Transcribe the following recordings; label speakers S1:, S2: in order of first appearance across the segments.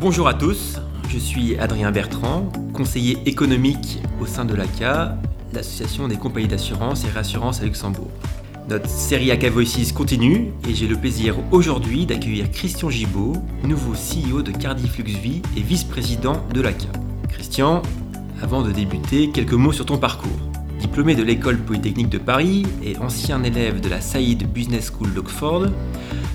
S1: Bonjour à tous, je suis Adrien Bertrand, conseiller économique au sein de l'ACA, l'association des compagnies d'assurance et réassurance à Luxembourg. Notre série AK Voices continue et j'ai le plaisir aujourd'hui d'accueillir Christian Gibaud, nouveau CEO de Cardiff LuxVie et vice-président de l'ACA. Christian, avant de débuter, quelques mots sur ton parcours. Diplômé de l'école polytechnique de Paris et ancien élève de la Saïd Business School d'Oxford,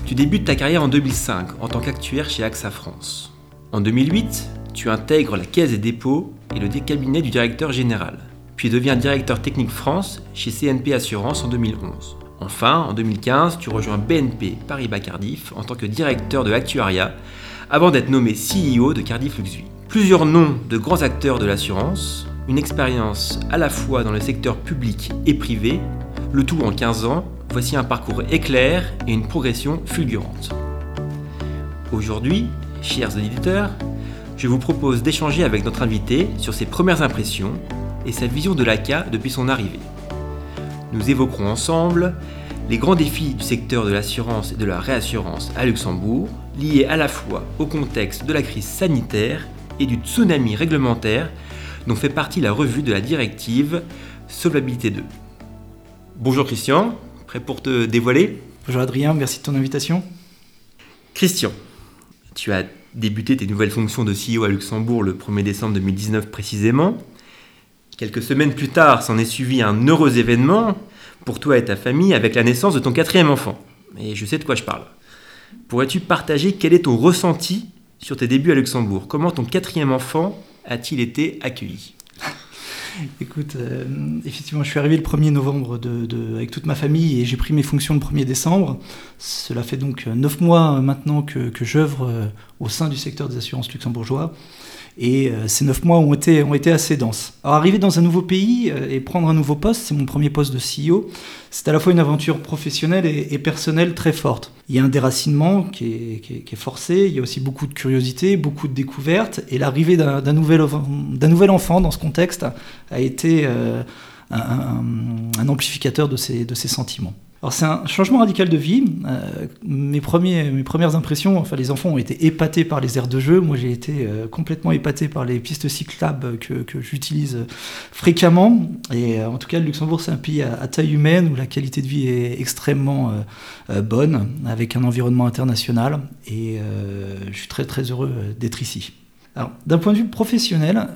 S1: tu débutes ta carrière en 2005 en tant qu'actuaire chez AXA France. En 2008, tu intègres la Caisse des dépôts et le cabinet du directeur général, puis deviens directeur technique France chez CNP Assurance en 2011. Enfin, en 2015, tu rejoins BNP Paribas Cardiff en tant que directeur de l'actuariat avant d'être nommé CEO de Cardiff LuxVie. Plusieurs noms de grands acteurs de l'assurance, une expérience à la fois dans le secteur public et privé, le tout en 15 ans, voici un parcours éclair et une progression fulgurante. Aujourd'hui, chers auditeurs, je vous propose d'échanger avec notre invité sur ses premières impressions et sa vision de l'ACA depuis son arrivée. Nous évoquerons ensemble les grands défis du secteur de l'assurance et de la réassurance à Luxembourg, liés à la fois au contexte de la crise sanitaire et du tsunami réglementaire dont fait partie la revue de la directive Solvabilité 2. Bonjour Christian, prêt pour te dévoiler?
S2: Bonjour Adrien, merci de ton invitation.
S1: Christian, tu as débuté tes nouvelles fonctions de CEO à Luxembourg le 1er décembre 2019 précisément. Quelques semaines plus tard, s'en est suivi un heureux événement pour toi et ta famille avec la naissance de ton quatrième enfant. Et je sais de quoi je parle. Pourrais-tu partager quel est ton ressenti sur tes débuts à Luxembourg? Comment ton quatrième enfant a-t-il été accueilli?
S2: Écoute, euh, effectivement, je suis arrivé le 1er novembre de, avec toute ma famille et j'ai pris mes fonctions le 1er décembre. Cela fait donc 9 mois maintenant que, que j'œuvre euh, au sein du secteur des assurances luxembourgeois. Et euh, ces neuf mois ont été, assez denses. Alors arriver dans un nouveau pays euh, et prendre un nouveau poste, c'est mon premier poste de CEO, c'est à la fois une aventure professionnelle et, personnelle très forte. Il y a un déracinement qui est, forcé, il y a aussi beaucoup de curiosité, beaucoup de découvertes, et l'arrivée d'un nouvel, enfant dans ce contexte a été euh, un, amplificateur de de ces sentiments. Alors c'est un changement radical de vie. Euh, mes, premières impressions, enfin les enfants ont été épatés par les aires de jeu. Moi j'ai été euh, complètement épaté par les pistes cyclables que, j'utilise fréquemment. Et euh, en tout cas le Luxembourg c'est un pays à, taille humaine où la qualité de vie est extrêmement bonne, avec un environnement international. Et je suis très très heureux d'être ici. Alors d'un point de vue professionnel,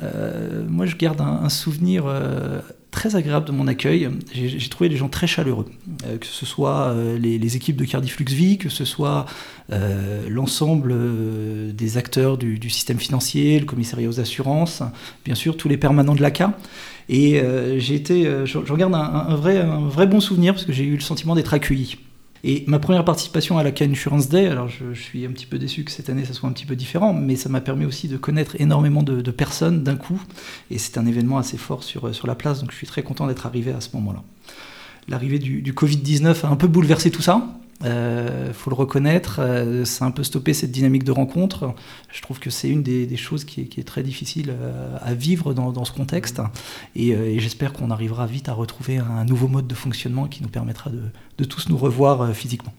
S2: moi je garde un souvenir très agréable de mon accueil. J'ai trouvé les gens très chaleureux, euh, que ce soit euh, les, équipes de Cardiff que ce soit euh, l'ensemble des acteurs du, système financier, le commissariat aux assurances, bien sûr tous les permanents de l'ACA. Et j'ai été, je, regarde un, vrai, un vrai bon souvenir parce que j'ai eu le sentiment d'être accueilli. Et ma première participation à la Can Insurance Day, alors je, suis un petit peu déçu que cette année ça soit un petit peu différent, mais ça m'a permis aussi de connaître énormément de, personnes d'un coup. Et c'est un événement assez fort sur, sur la place, donc je suis très content d'être arrivé à ce moment-là. L'arrivée du Covid-19 a un peu bouleversé tout ça. Euh, faut le reconnaître, euh, ça a un peu stoppé cette dynamique de rencontre. Je trouve que c'est une des, choses qui est, très difficile euh, à vivre dans, ce contexte. Et, j'espère qu'on arrivera vite à retrouver un nouveau mode de fonctionnement qui nous permettra de, tous nous revoir physiquement.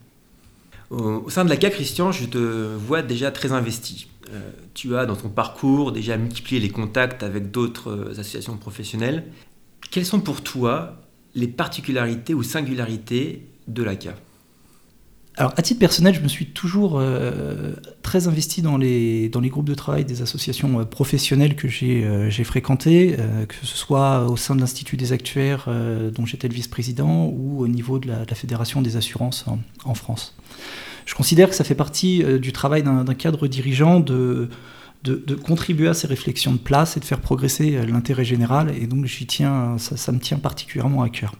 S1: Au, sein de la CAC, Christian, je te vois déjà très investi. tu as dans ton parcours déjà multiplié les contacts avec d'autres associations professionnelles. Quelles sont pour toi les particularités ou singularités de l'ACA
S2: alors, à titre personnel, je me suis toujours euh, très investi dans les, dans les groupes de travail des associations euh, professionnelles que j'ai euh, fréquentées, que ce soit au sein de l'Institut des actuaires, dont j'étais le vice-président, ou au niveau de la, Fédération des assurances en, France. Je considère que ça fait partie du travail d'un cadre dirigeant de, de, contribuer à ces réflexions de place et de faire progresser l'intérêt général, et donc tiens, ça me tient particulièrement à cœur.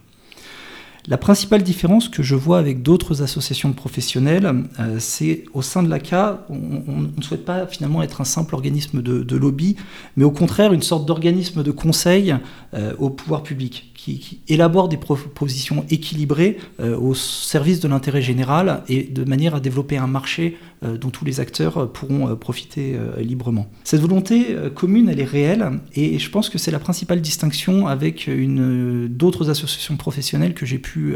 S2: La principale différence que je vois avec d'autres associations professionnelles, c'est au sein de l'ACA, on, ne souhaite pas finalement être un simple organisme de, lobby, mais au contraire une sorte d'organisme de conseil au pouvoir public qui, élabore des propositions équilibrées euh, au service de l'intérêt général et de manière à développer un marché euh, dont tous les acteurs euh, pourront profiter librement. Cette volonté commune, elle est réelle et je pense que c'est la principale distinction avec d'autres associations professionnelles que j'ai pu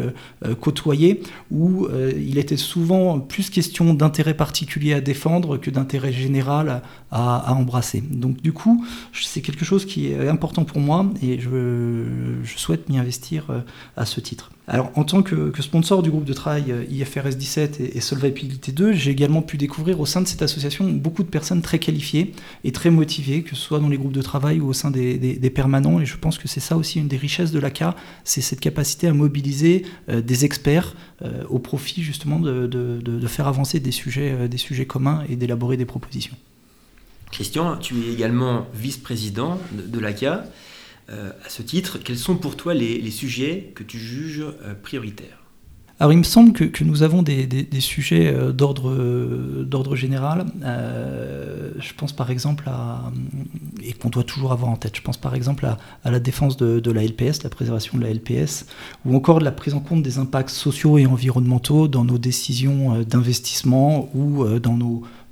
S2: côtoyer où il était souvent plus question d'intérêt particulier à défendre que d'intérêt général à, embrasser. Donc du coup, c'est quelque chose qui est important pour moi et je, souhaite m'y investir euh, à ce titre. Alors, en tant que, sponsor du groupe de travail euh, IFRS 17 et, et Solvabilité 2, j'ai également pu découvrir au sein de cette association beaucoup de personnes très qualifiées et très motivées, que ce soit dans les groupes de travail ou au sein des, permanents. Et je pense que c'est ça aussi une des richesses de l'ACA, c'est cette capacité à mobiliser euh, des experts au profit justement de, faire avancer des sujets, des sujets communs et d'élaborer des propositions.
S1: Christian, tu es également vice-président de, de l'ACA. Euh, à ce titre, quels sont pour toi les, sujets que tu juges euh, prioritaires?
S2: Alors il me semble que, nous avons des, sujets euh, d'ordre général. je pense par exemple à, et qu'on doit toujours avoir en tête, je pense par exemple à, la défense de, la LPS, la préservation de la LPS, ou encore de la prise en compte des impacts sociaux et environnementaux dans nos décisions d'investissement ou dans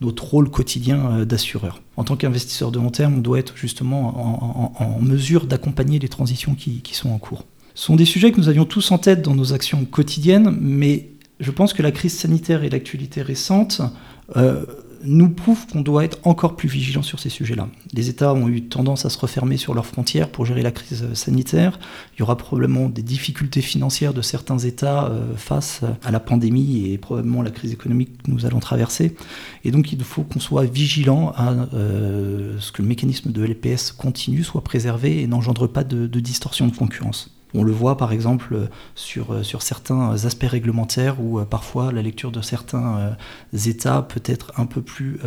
S2: notre rôle quotidien euh, d'assureur. En tant qu'investisseur de long terme, on doit être justement en, mesure d'accompagner les transitions qui, sont en cours. Sont des sujets que nous avions tous en tête dans nos actions quotidiennes, mais je pense que la crise sanitaire et l'actualité récente euh, nous prouve qu'on doit être encore plus vigilant sur ces sujets-là. Les États ont eu tendance à se refermer sur leurs frontières pour gérer la crise sanitaire. Il y aura probablement des difficultés financières de certains États euh, face à la pandémie et probablement la crise économique que nous allons traverser. Et donc il faut qu'on soit vigilant à euh, ce que le mécanisme de LPS continue, soit préservé et n'engendre pas de distorsion de concurrence. On le voit par exemple sur, euh, sur certains aspects réglementaires où euh, parfois la lecture de certains euh, États peut être un peu plus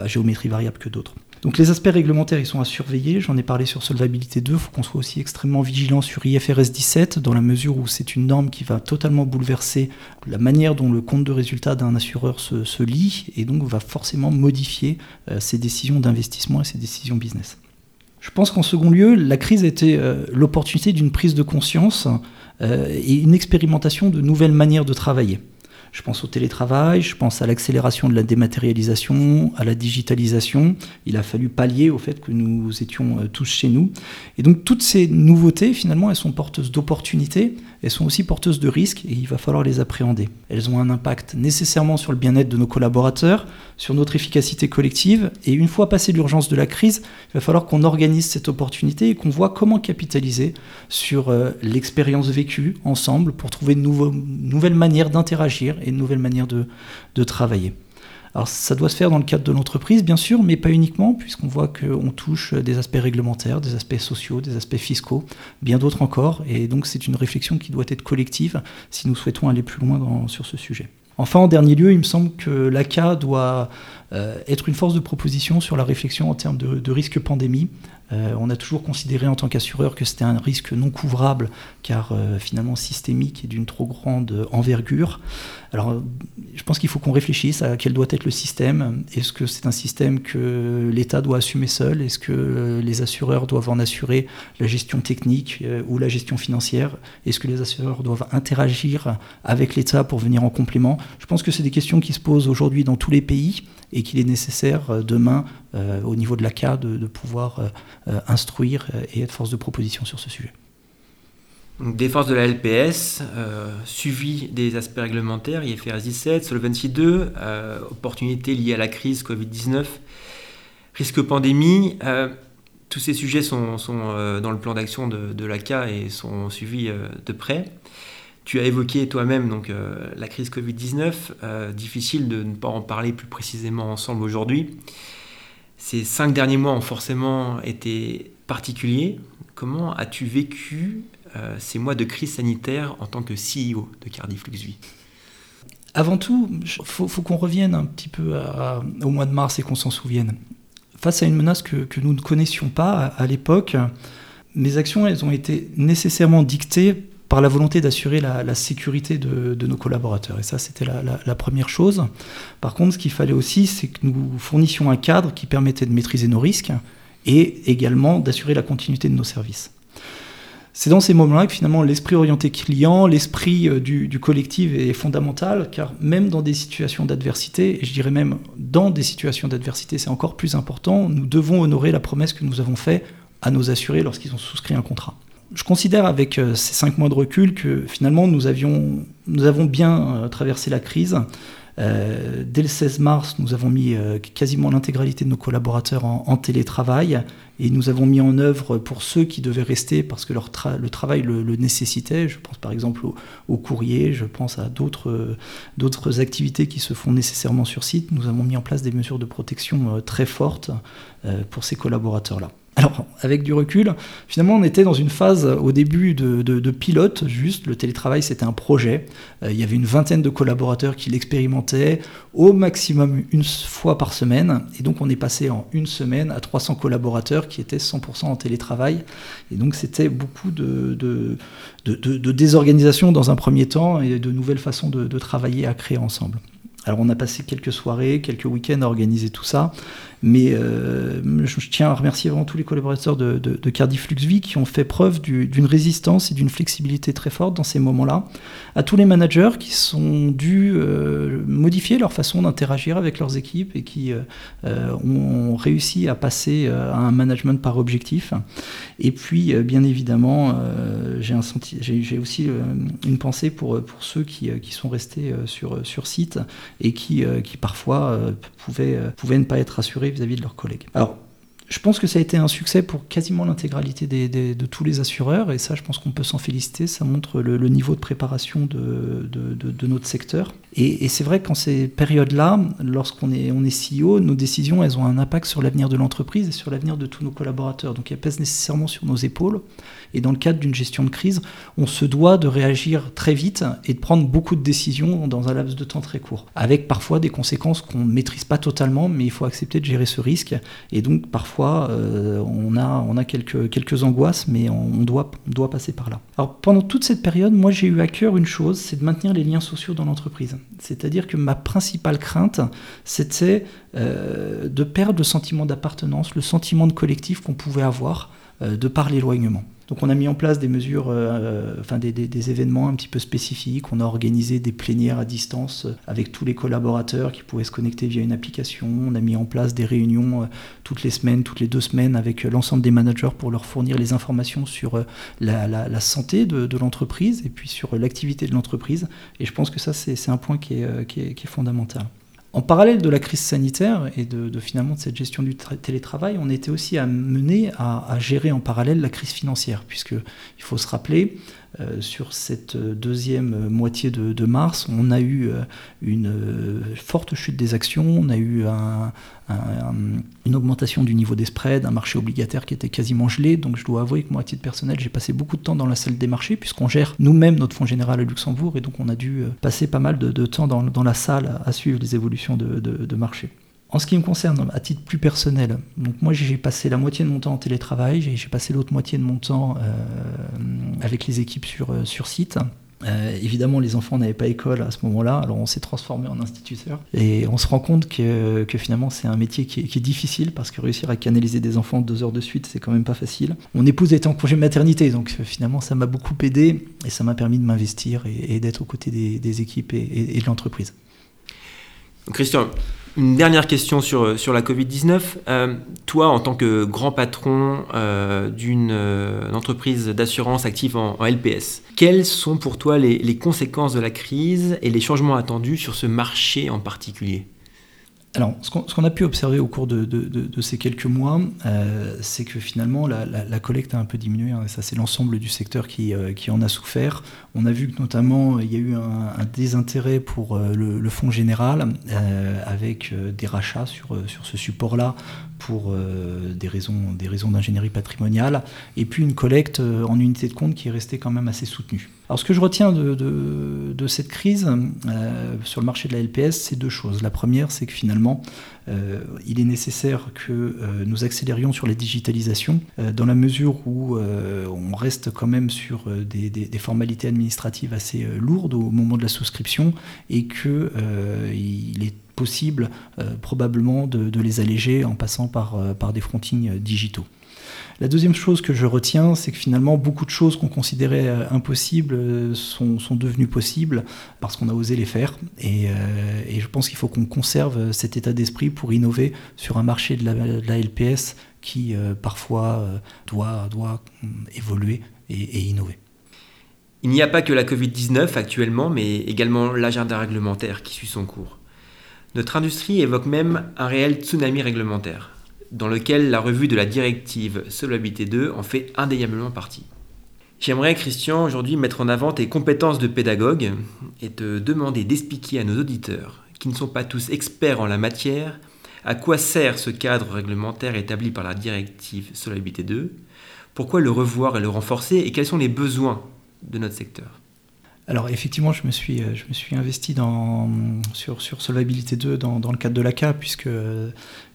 S2: à géométrie variable que d'autres. Donc les aspects réglementaires, ils sont à surveiller. J'en ai parlé sur Solvabilité 2. Il faut qu'on soit aussi extrêmement vigilant sur IFRS 17, dans la mesure où c'est une norme qui va totalement bouleverser la manière dont le compte de résultat d'un assureur se, lit et donc va forcément modifier ses décisions d'investissement et ses décisions business. Je pense qu'en second lieu, la crise était euh, l'opportunité d'une prise de conscience euh, et une expérimentation de nouvelles manières de travailler. Je pense au télétravail, je pense à l'accélération de la dématérialisation, à la digitalisation. Il a fallu pallier au fait que nous étions euh, tous chez nous. Et donc toutes ces nouveautés, finalement, elles sont porteuses d'opportunités, elles sont aussi porteuses de risques et il va falloir les appréhender. Elles ont un impact nécessairement sur le bien-être de nos collaborateurs, sur notre efficacité collective. Et une fois passé l'urgence de la crise, il va falloir qu'on organise cette opportunité et qu'on voit comment capitaliser sur euh, l'expérience vécue ensemble pour trouver de nouvelles manières d'interagir et de nouvelles manières de, travailler. Alors ça doit se faire dans le cadre de l'entreprise, bien sûr, mais pas uniquement, puisqu'on voit qu'on touche des aspects réglementaires, des aspects sociaux, des aspects fiscaux, bien d'autres encore, et donc c'est une réflexion qui doit être collective si nous souhaitons aller plus loin sur ce sujet. Enfin, en dernier lieu, il me semble que l'ACA doit être une force de proposition sur la réflexion en termes de, risque pandémie. Euh, on a toujours considéré en tant qu'assureur que c'était un risque non couvrable car euh, finalement systémique et d'une trop grande envergure. Alors je pense qu'il faut qu'on réfléchisse à quel doit être le système. Est-ce que c'est un système que l'État doit assumer seul? Est-ce que les assureurs doivent en assurer la gestion technique ou la gestion financière? Est-ce que les assureurs doivent interagir avec l'État pour venir en complément? Je pense que c'est des questions qui se posent aujourd'hui dans tous les pays et qu'il est nécessaire euh, demain, euh, au niveau de l'ACA, de, pouvoir euh, instruire et être force de proposition sur ce sujet.
S1: défense de la LPS, suivi des aspects réglementaires, IFRS 17, Solvency 2, opportunités liées à la crise Covid-19, risque pandémie. tous ces sujets sont, dans le plan d'action de l'ACA et sont suivis de près. Tu as évoqué toi-même donc euh, la crise Covid-19. Euh, difficile de ne pas en parler plus précisément ensemble aujourd'hui. Ces cinq derniers mois ont forcément été particuliers. Comment as-tu vécu euh, ces mois de crise sanitaire en tant que CEO de Cardiff Vie
S2: Avant tout, il faut, qu'on revienne un petit peu au mois de mars et qu'on s'en souvienne. Face à une menace que, nous ne connaissions pas à, l'époque, mes actions, elles ont été nécessairement dictées par la volonté d'assurer la, sécurité de, nos collaborateurs. Et ça, c'était la, première chose. Par contre, ce qu'il fallait aussi, c'est que nous fournissions un cadre qui permettait de maîtriser nos risques et également d'assurer la continuité de nos services. C'est dans ces moments-là que finalement l'esprit orienté client, l'esprit euh, du, du, collectif est fondamental, car même dans des situations d'adversité, et je dirais même dans des situations d'adversité, c'est encore plus important, nous devons honorer la promesse que nous avons faite à nos assurés lorsqu'ils ont souscrit un contrat je considère avec euh, ces cinq mois de recul que finalement nous, avons bien euh, traversé la crise. Euh, dès le 16 mars, nous avons mis quasiment l'intégralité de nos collaborateurs en, télétravail et nous avons mis en œuvre pour ceux qui devaient rester parce que leur le travail le, nécessitait. Je pense par exemple au, courrier, je pense à d'autres activités qui se font nécessairement sur site. Nous avons mis en place des mesures de protection très fortes pour ces collaborateurs-là. Alors, avec du recul, finalement, on était dans une phase au début de, pilote, juste. Le télétravail, c'était un projet. Euh, il y avait une vingtaine de collaborateurs qui l'expérimentaient au maximum une fois par semaine. Et donc, on est passé en une semaine à 300 collaborateurs qui étaient 100% en télétravail. Et donc, c'était beaucoup de, de, désorganisation dans un premier temps et de nouvelles façons de travailler à créer ensemble. Alors on a passé quelques soirées, quelques week-ends à organiser tout ça, mais euh, je, tiens à remercier vraiment tous les collaborateurs de, de, LuxVie qui ont fait preuve d'une résistance et d'une flexibilité très forte dans ces moments-là. À tous les managers qui sont dû euh, modifier leur façon d'interagir avec leurs équipes et qui euh, ont réussi à passer à un management par objectif. Et puis, bien évidemment, j'ai aussi une pensée pour, ceux qui, sont restés sur, site et qui, parfois pouvaient, ne pas être vis-à-vis de leurs collègues. Alors, je pense que ça a été un succès pour quasiment l'intégralité de tous les assureurs, et ça, je pense qu'on peut s'en féliciter. Ça montre le, niveau de préparation de, notre secteur. Et, c'est vrai qu'en ces périodes-là, lorsqu'on est, CEO, nos décisions, elles ont un impact sur l'avenir de l'entreprise et sur l'avenir de tous nos collaborateurs. Donc elles pèsent nécessairement sur nos épaules. Et dans le cadre d'une gestion de crise, on se doit de réagir très vite et de prendre beaucoup de décisions dans un laps de temps très court, avec parfois des conséquences qu'on ne maîtrise pas totalement, mais il faut accepter de gérer ce risque. Et donc parfois, euh, on a, quelques, angoisses, mais on, doit passer par là. Alors pendant toute cette période, moi j'ai eu à cœur une chose, c'est de maintenir les liens sociaux dans l'entreprise. C'est-à-dire que ma principale crainte, c'était euh, de perdre le sentiment d'appartenance, le sentiment de collectif qu'on pouvait avoir euh, de par l'éloignement. Donc on a mis en place des mesures, euh, enfin des, événements un petit peu spécifiques. On a organisé des plénières à distance euh, avec tous les collaborateurs qui pouvaient se connecter via une application. On a mis en place des réunions euh, toutes les semaines, toutes les deux semaines avec l'ensemble des managers pour leur fournir les informations sur la, santé de, l'entreprise et puis sur l'activité de l'entreprise. Et je pense que ça c'est un point qui est fondamental. En parallèle de la crise sanitaire et de, finalement de cette gestion du télétravail, on était aussi amené à, à, gérer en parallèle la crise financière, puisque il faut se rappeler, euh, sur cette deuxième moitié de, mars, on a eu euh, une euh, forte chute des actions, on a eu une augmentation du niveau des spreads, un marché obligataire qui était quasiment gelé. Donc je dois avouer que moi, à titre personnel, j'ai passé beaucoup de temps dans la salle des marchés, puisqu'on gère nous-mêmes notre fonds général à Luxembourg, et donc on a dû passer pas mal de, temps dans, la salle à suivre les évolutions de, de marché. En ce qui me concerne, à titre plus personnel, donc moi j'ai passé la moitié de mon temps en télétravail, j'ai passé l'autre moitié de mon temps euh, avec les équipes sur, euh, sur site. Euh, évidemment, les enfants n'avaient pas école à ce moment-là, alors on s'est transformé en instituteur. Et on se rend compte que, que finalement, c'est un métier qui est, difficile parce que réussir à canaliser des enfants deux heures de suite, c'est quand même pas facile. Mon épouse était en congé maternité, donc finalement, ça m'a beaucoup aidé et ça m'a permis de m'investir et, d'être aux côtés des, équipes et, et de l'entreprise.
S1: Christian, une dernière question sur, euh, la Covid-19. Euh, toi, en tant que grand patron euh, d'une entreprise d'assurance active en, LPS, quelles sont pour toi les conséquences de la crise et les changements attendus sur ce marché en particulier?
S2: Alors, ce qu'on a pu observer au cours de, ces quelques mois, euh, c'est que finalement la, collecte a un peu diminué. Hein, ça, c'est l'ensemble du secteur euh, qui, en a souffert. On a vu que notamment il y a eu un, désintérêt pour euh, le, fonds général, avec des rachats sur, ce support-là pour des raisons d'ingénierie patrimoniale, et puis une collecte en unité de compte qui est restée quand même assez soutenue. Alors ce que je retiens de, cette crise euh, sur le marché de la LPS, c'est deux choses. La première, c'est que finalement, euh, il est nécessaire que euh, nous accélérions sur la digitalisation, dans la mesure où on reste quand même sur des, formalités administratives assez lourdes au moment de la souscription et qu'il est possible probablement de, les alléger en passant par, par des frontings digitaux. La deuxième chose que je retiens, c'est que finalement, beaucoup de choses qu'on considérait euh, impossibles euh, sont, devenues possibles parce qu'on a osé les faire. Euh, et, je pense qu'il faut qu'on conserve cet état d'esprit pour innover sur un marché de la, LPS qui parfois doit, doit évoluer et, innover.
S1: Il n'y a pas que la Covid-19 actuellement, mais également l'agenda réglementaire qui suit son cours. Notre industrie évoque même un réel tsunami réglementaire dans lequel la revue de la directive Solvabilité 2 en fait indéniablement partie. J'aimerais, Christian, aujourd'hui mettre en avant tes compétences de pédagogue et te demander d'expliquer à nos auditeurs, qui ne sont pas tous experts en la matière, à quoi sert ce cadre réglementaire établi par la directive Solvabilité 2, pourquoi le revoir et le renforcer et quels sont les besoins de notre secteur.
S2: Alors effectivement, je me suis, euh, je me suis investi dans, sur, Solvabilité 2 dans, le cadre de l'ACA, puisque euh,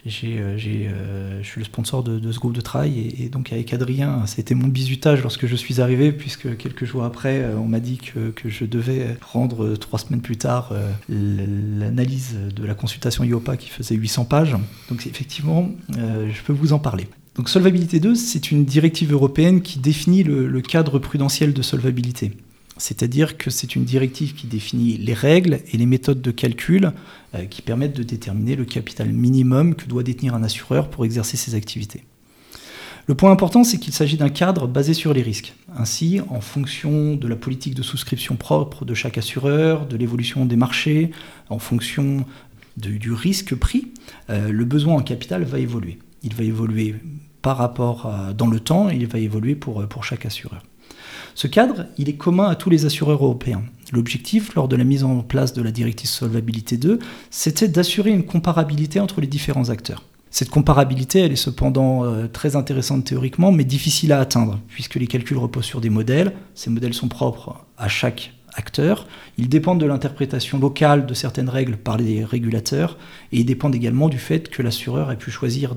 S2: j'ai, euh, je suis le sponsor de, ce groupe de travail. Et, donc avec Adrien, c'était mon bisutage lorsque je suis arrivé, puisque quelques jours après, on m'a dit que, je devais rendre trois semaines plus tard l'analyse de la consultation IOPA qui faisait 800 pages. Donc effectivement, je peux vous en parler. Donc Solvabilité 2, c'est une directive européenne qui définit le cadre prudentiel de solvabilité. C'est-à-dire que c'est une directive qui définit les règles et les méthodes de calcul euh, qui permettent de déterminer le capital minimum que doit détenir un assureur pour exercer ses activités. Le point important, c'est qu'il s'agit d'un cadre basé sur les risques. Ainsi, en fonction de la politique de souscription propre de chaque assureur, de l'évolution des marchés, en fonction du risque pris, euh, le besoin en capital va évoluer. Il va évoluer par rapport dans le temps il va évoluer pour, pour chaque assureur. Ce cadre, est commun à tous les assureurs européens. L'objectif, lors de la mise en place de la directive Solvabilité 2, c'était d'assurer une comparabilité entre les différents acteurs. Cette comparabilité, elle est cependant euh, très intéressante théoriquement, mais difficile à atteindre, puisque les calculs reposent sur des modèles. Ces modèles sont propres à chaque acteur. Ils dépendent de l'interprétation locale de certaines règles par les régulateurs, et ils dépendent également du fait que l'assureur ait pu choisir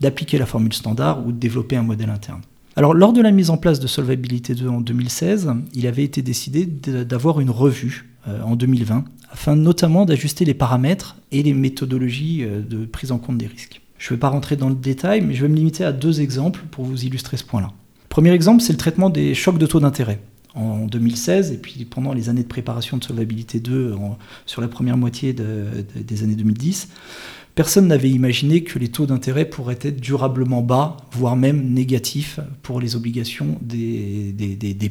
S2: d'appliquer la formule standard ou de développer un modèle interne. Alors, lors de la mise en place de Solvabilité 2 en 2016, il avait été décidé d'avoir une revue euh, en 2020, afin notamment d'ajuster les paramètres et les méthodologies euh, de prise en compte des risques. Je ne vais pas rentrer dans le détail, mais je vais me limiter à deux exemples pour vous illustrer ce point-là. Premier exemple, c'est le traitement des chocs de taux d'intérêt. En 2016, et puis pendant les années de préparation de Solvabilité 2 sur la première moitié des années 2010, Personne n'avait imaginé que les taux d'intérêt pourraient être durablement bas, voire même négatifs pour les obligations des,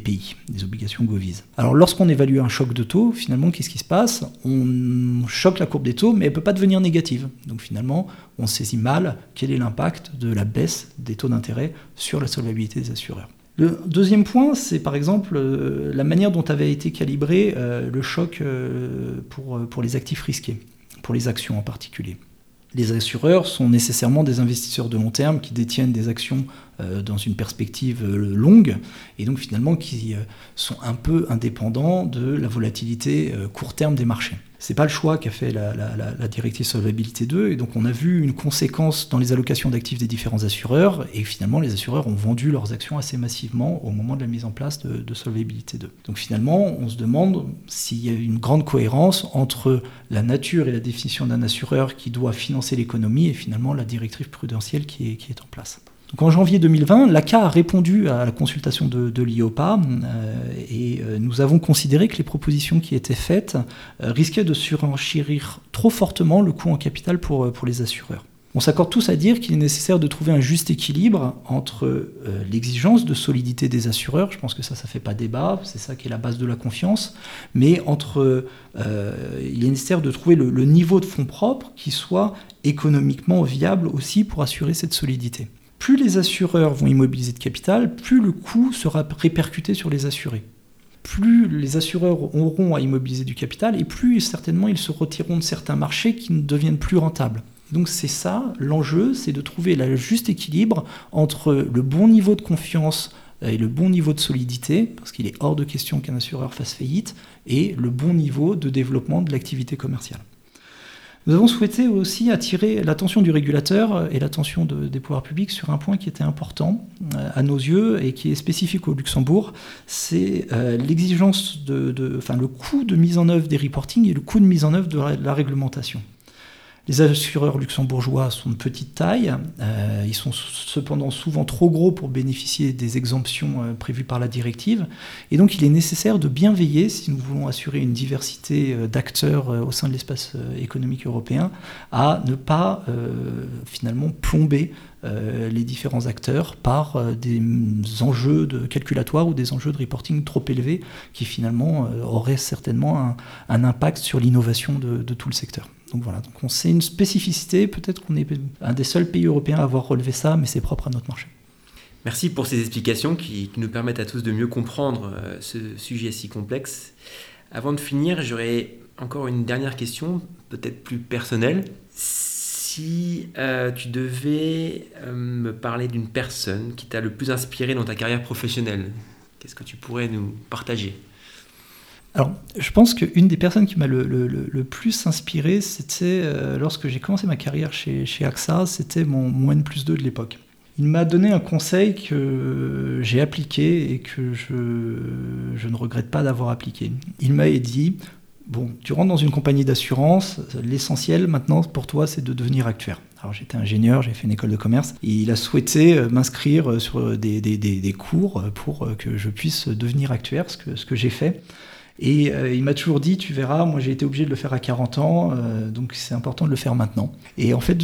S2: pays, des obligations Govise. Alors lorsqu'on évalue un choc de taux, finalement, qu'est-ce qui se passe? On choque la courbe des taux, mais elle ne peut pas devenir négative. Donc finalement, on saisit mal quel est l'impact de la baisse des taux d'intérêt sur la solvabilité des assureurs. Le deuxième point, c'est par exemple euh, la manière dont avait été calibré euh, le choc euh, pour, les actifs risqués, pour les actions en particulier. Les assureurs sont nécessairement des investisseurs de long terme qui détiennent des actions dans une perspective euh, longue et donc finalement qui euh, sont un peu indépendants de la volatilité court terme des marchés. C'est pas le choix qu'a fait la, directive Solvabilité 2 et donc on a vu une conséquence dans les allocations d'actifs des différents assureurs et finalement les assureurs ont vendu leurs actions assez massivement au moment de la mise en place de, Solvabilité 2. Donc finalement on se demande s'il y a une grande cohérence entre la nature et la définition d'un assureur qui doit financer l'économie et finalement la directive prudentielle qui est en place en janvier 2020, l'ACA a répondu à la consultation de, l'IOPA euh, et euh, nous avons considéré que les propositions qui étaient faites euh, risquaient de surenchérir trop fortement le coût en capital pour, les assureurs. On s'accorde tous à dire qu'il est nécessaire de trouver un juste équilibre entre l'exigence de solidité des assureurs, je pense que ça, ça fait pas débat, c'est ça qui est la base de la confiance, mais entre, il est nécessaire de trouver le niveau de fonds propres qui soit économiquement viable aussi pour assurer cette solidité plus les assureurs vont immobiliser de capital, plus le coût sera répercuté sur les assurés. Plus les assureurs auront à immobiliser du capital, et plus certainement ils se retireront de certains marchés qui ne deviennent plus rentables. Donc c'est ça, l'enjeu, c'est de trouver le juste équilibre entre le bon niveau de confiance et le bon niveau de solidité, parce qu'il est hors de question qu'un assureur fasse faillite, et le bon niveau de développement de l'activité commerciale. Nous avons souhaité aussi attirer l'attention du régulateur et l'attention des pouvoirs publics sur un point qui était important euh, à nos yeux et qui est spécifique au Luxembourg, c'est euh, l'exigence de, enfin, le coût de mise en œuvre des reporting et le coût de mise en œuvre de la réglementation. Les assureurs luxembourgeois sont de petite taille, euh, ils sont cependant souvent trop gros pour bénéficier des exemptions euh, prévues par la directive, et donc il est nécessaire de bien veiller, si nous voulons assurer une diversité euh, d'acteurs au sein de l'espace économique européen, à ne pas finalement plomber les différents acteurs par des enjeux de calculatoires ou des enjeux de reporting trop élevés qui finalement auraient certainement un, impact sur l'innovation de tout le secteur. Donc voilà, donc c'est une spécificité, peut-être qu'on est un des seuls pays européens à avoir relevé ça, mais c'est propre à notre marché.
S1: Merci pour ces explications qui, nous permettent à tous de mieux comprendre euh, ce sujet si complexe. Avant de finir, j'aurais encore une dernière question, peut-être plus personnelle. Si euh, tu devais euh, me parler d'une personne qui t'a le plus inspiré dans ta carrière professionnelle, qu'est-ce que tu pourrais nous partager?
S2: Alors, je pense qu'une des personnes qui m'a le, plus inspiré, c'était euh, lorsque j'ai commencé ma carrière chez, AXA, c'était mon, mon N plus 2 de l'époque. Il m'a donné un conseil que j'ai appliqué et que je, ne regrette pas d'avoir appliqué. Il m'a dit, bon, tu rentres dans une compagnie d'assurance, l'essentiel maintenant pour toi, c'est de devenir actuaire. Alors j'étais ingénieur, j'ai fait une école de commerce, et il a souhaité euh, m'inscrire sur des, cours pour que je puisse devenir actuaire, ce que j'ai fait. Et euh, il m'a toujours dit, tu verras, moi j'ai été obligé de le faire à 40 ans, euh, donc c'est important de le faire maintenant. Et en fait,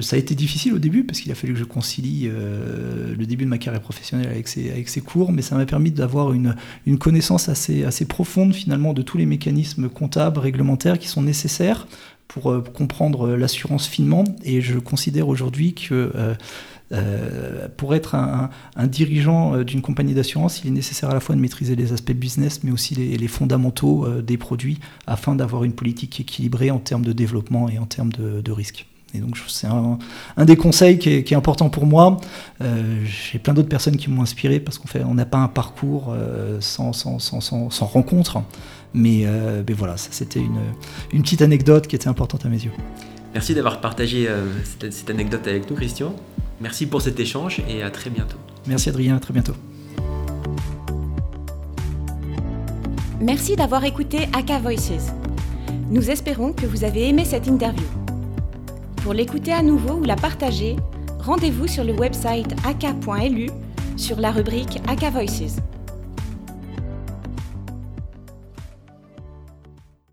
S2: ça a été difficile au début parce qu'il a fallu que je concilie euh, le début de ma carrière professionnelle avec ces, ces cours, mais ça m'a permis d'avoir une, connaissance assez profonde finalement de tous les mécanismes comptables, réglementaires qui sont nécessaires pour comprendre l'assurance finement. Et je considère aujourd'hui que euh, pour être un, dirigeant euh, d'une compagnie d'assurance, il est nécessaire à la fois de maîtriser les aspects business, mais aussi les, fondamentaux euh, des produits, afin d'avoir une politique équilibrée en termes de développement et en termes de, de risque. Et donc c'est un, des conseils qui est, important pour moi. J'ai plein d'autres personnes qui m'ont inspiré parce qu'on n'a pas un parcours sans, sans, rencontre. Mais, voilà, c'était une, petite anecdote qui était importante à mes yeux.
S1: Merci d'avoir partagé cette anecdote avec nous, Christian. Merci pour cet échange et à très bientôt.
S2: Merci Adrien, à très bientôt.
S3: Merci d'avoir écouté Aka Voices. Nous espérons que vous avez aimé cette interview. Pour l'écouter à nouveau ou la partager, rendez-vous sur le website aka.lu sur la rubrique Aka Voices.